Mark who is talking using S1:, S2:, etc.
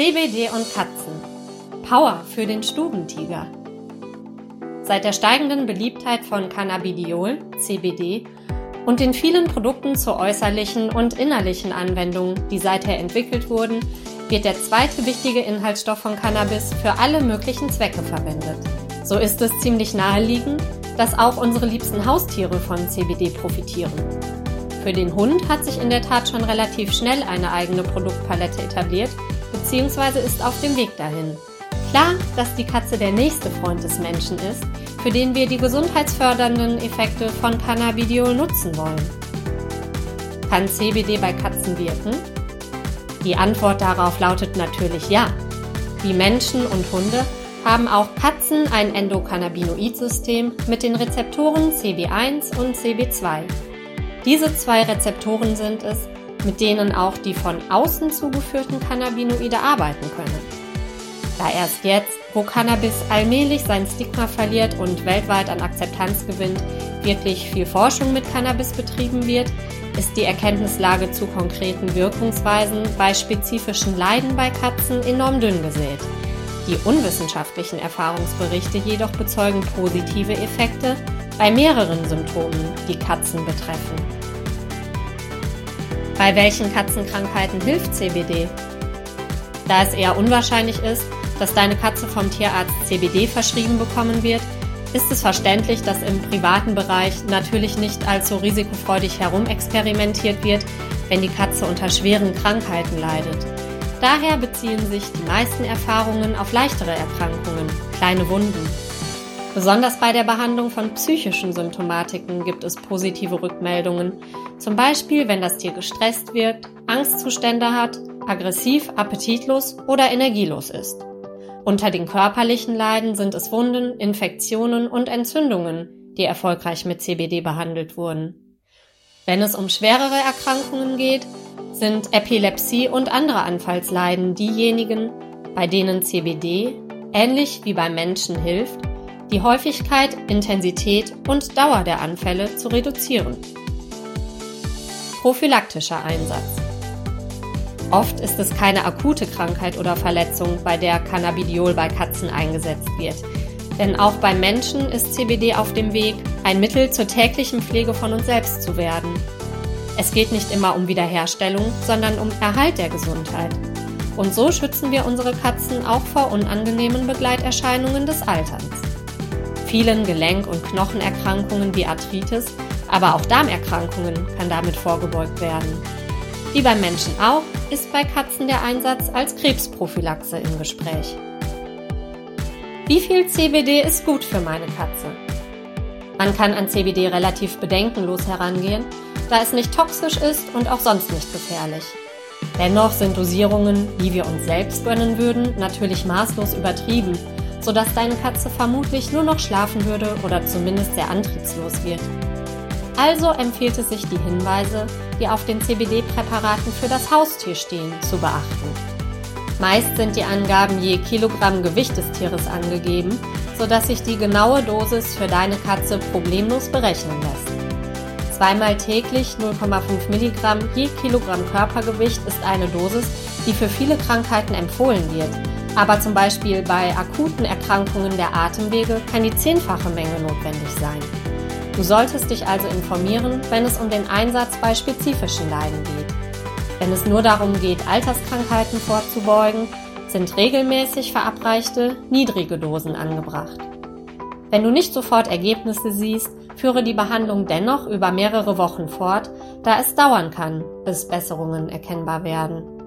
S1: CBD und Katzen. Power für den Stubentiger. Seit der steigenden Beliebtheit von Cannabidiol, CBD, und den vielen Produkten zur äußerlichen und innerlichen Anwendung, die seither entwickelt wurden, wird der zweite wichtige Inhaltsstoff von Cannabis für alle möglichen Zwecke verwendet. So ist es ziemlich naheliegend, dass auch unsere liebsten Haustiere von CBD profitieren. Für den Hund hat sich in der Tat schon relativ schnell eine eigene Produktpalette etabliert, bzw. ist auf dem Weg dahin. Klar, dass die Katze der nächste Freund des Menschen ist, für den wir die gesundheitsfördernden Effekte von Cannabidiol nutzen wollen. Kann CBD bei Katzen wirken? Die Antwort darauf lautet natürlich ja. Wie Menschen und Hunde haben auch Katzen ein Endokannabinoid-System mit den Rezeptoren CB1 und CB2. Diese zwei Rezeptoren sind es, mit denen auch die von außen zugeführten Cannabinoide arbeiten können. Da erst jetzt, wo Cannabis allmählich sein Stigma verliert und weltweit an Akzeptanz gewinnt, wirklich viel Forschung mit Cannabis betrieben wird, ist die Erkenntnislage zu konkreten Wirkungsweisen bei spezifischen Leiden bei Katzen enorm dünn gesät. Die unwissenschaftlichen Erfahrungsberichte jedoch bezeugen positive Effekte bei mehreren Symptomen, die Katzen betreffen. Bei welchen Katzenkrankheiten hilft CBD? Da es eher unwahrscheinlich ist, dass deine Katze vom Tierarzt CBD verschrieben bekommen wird, ist es verständlich, dass im privaten Bereich natürlich nicht allzu risikofreudig herumexperimentiert wird, wenn die Katze unter schweren Krankheiten leidet. Daher beziehen sich die meisten Erfahrungen auf leichtere Erkrankungen, kleine Wunden. Besonders bei der Behandlung von psychischen Symptomatiken gibt es positive Rückmeldungen, zum Beispiel wenn das Tier gestresst wirkt, Angstzustände hat, aggressiv, appetitlos oder energielos ist. Unter den körperlichen Leiden sind es Wunden, Infektionen und Entzündungen, die erfolgreich mit CBD behandelt wurden. Wenn es um schwerere Erkrankungen geht, sind Epilepsie und andere Anfallsleiden diejenigen, bei denen CBD, ähnlich wie beim Menschen, hilft, die Häufigkeit, Intensität und Dauer der Anfälle zu reduzieren. Prophylaktischer Einsatz. Oft ist es keine akute Krankheit oder Verletzung, bei der Cannabidiol bei Katzen eingesetzt wird. Denn auch beim Menschen ist CBD auf dem Weg, ein Mittel zur täglichen Pflege von uns selbst zu werden. Es geht nicht immer um Wiederherstellung, sondern um Erhalt der Gesundheit. Und so schützen wir unsere Katzen auch vor unangenehmen Begleiterscheinungen des Alterns. Vielen Gelenk- und Knochenerkrankungen wie Arthritis, aber auch Darmerkrankungen kann damit vorgebeugt werden. Wie beim Menschen auch, ist bei Katzen der Einsatz als Krebsprophylaxe im Gespräch. Wie viel CBD ist gut für meine Katze? Man kann an CBD relativ bedenkenlos herangehen, da es nicht toxisch ist und auch sonst nicht gefährlich. Dennoch sind Dosierungen, wie wir uns selbst gönnen würden, natürlich maßlos übertrieben, sodass deine Katze vermutlich nur noch schlafen würde oder zumindest sehr antriebslos wird. Also empfiehlt es sich, die Hinweise, die auf den CBD-Präparaten für das Haustier stehen, zu beachten. Meist sind die Angaben je Kilogramm Gewicht des Tieres angegeben, sodass sich die genaue Dosis für deine Katze problemlos berechnen lässt. Zweimal täglich 0,5 Milligramm je Kilogramm Körpergewicht ist eine Dosis, die für viele Krankheiten empfohlen wird. Aber zum Beispiel bei akuten Erkrankungen der Atemwege kann die zehnfache Menge notwendig sein. Du solltest dich also informieren, wenn es um den Einsatz bei spezifischen Leiden geht. Wenn es nur darum geht, Alterskrankheiten vorzubeugen, sind regelmäßig verabreichte, niedrige Dosen angebracht. Wenn du nicht sofort Ergebnisse siehst, führe die Behandlung dennoch über mehrere Wochen fort, da es dauern kann, bis Besserungen erkennbar werden.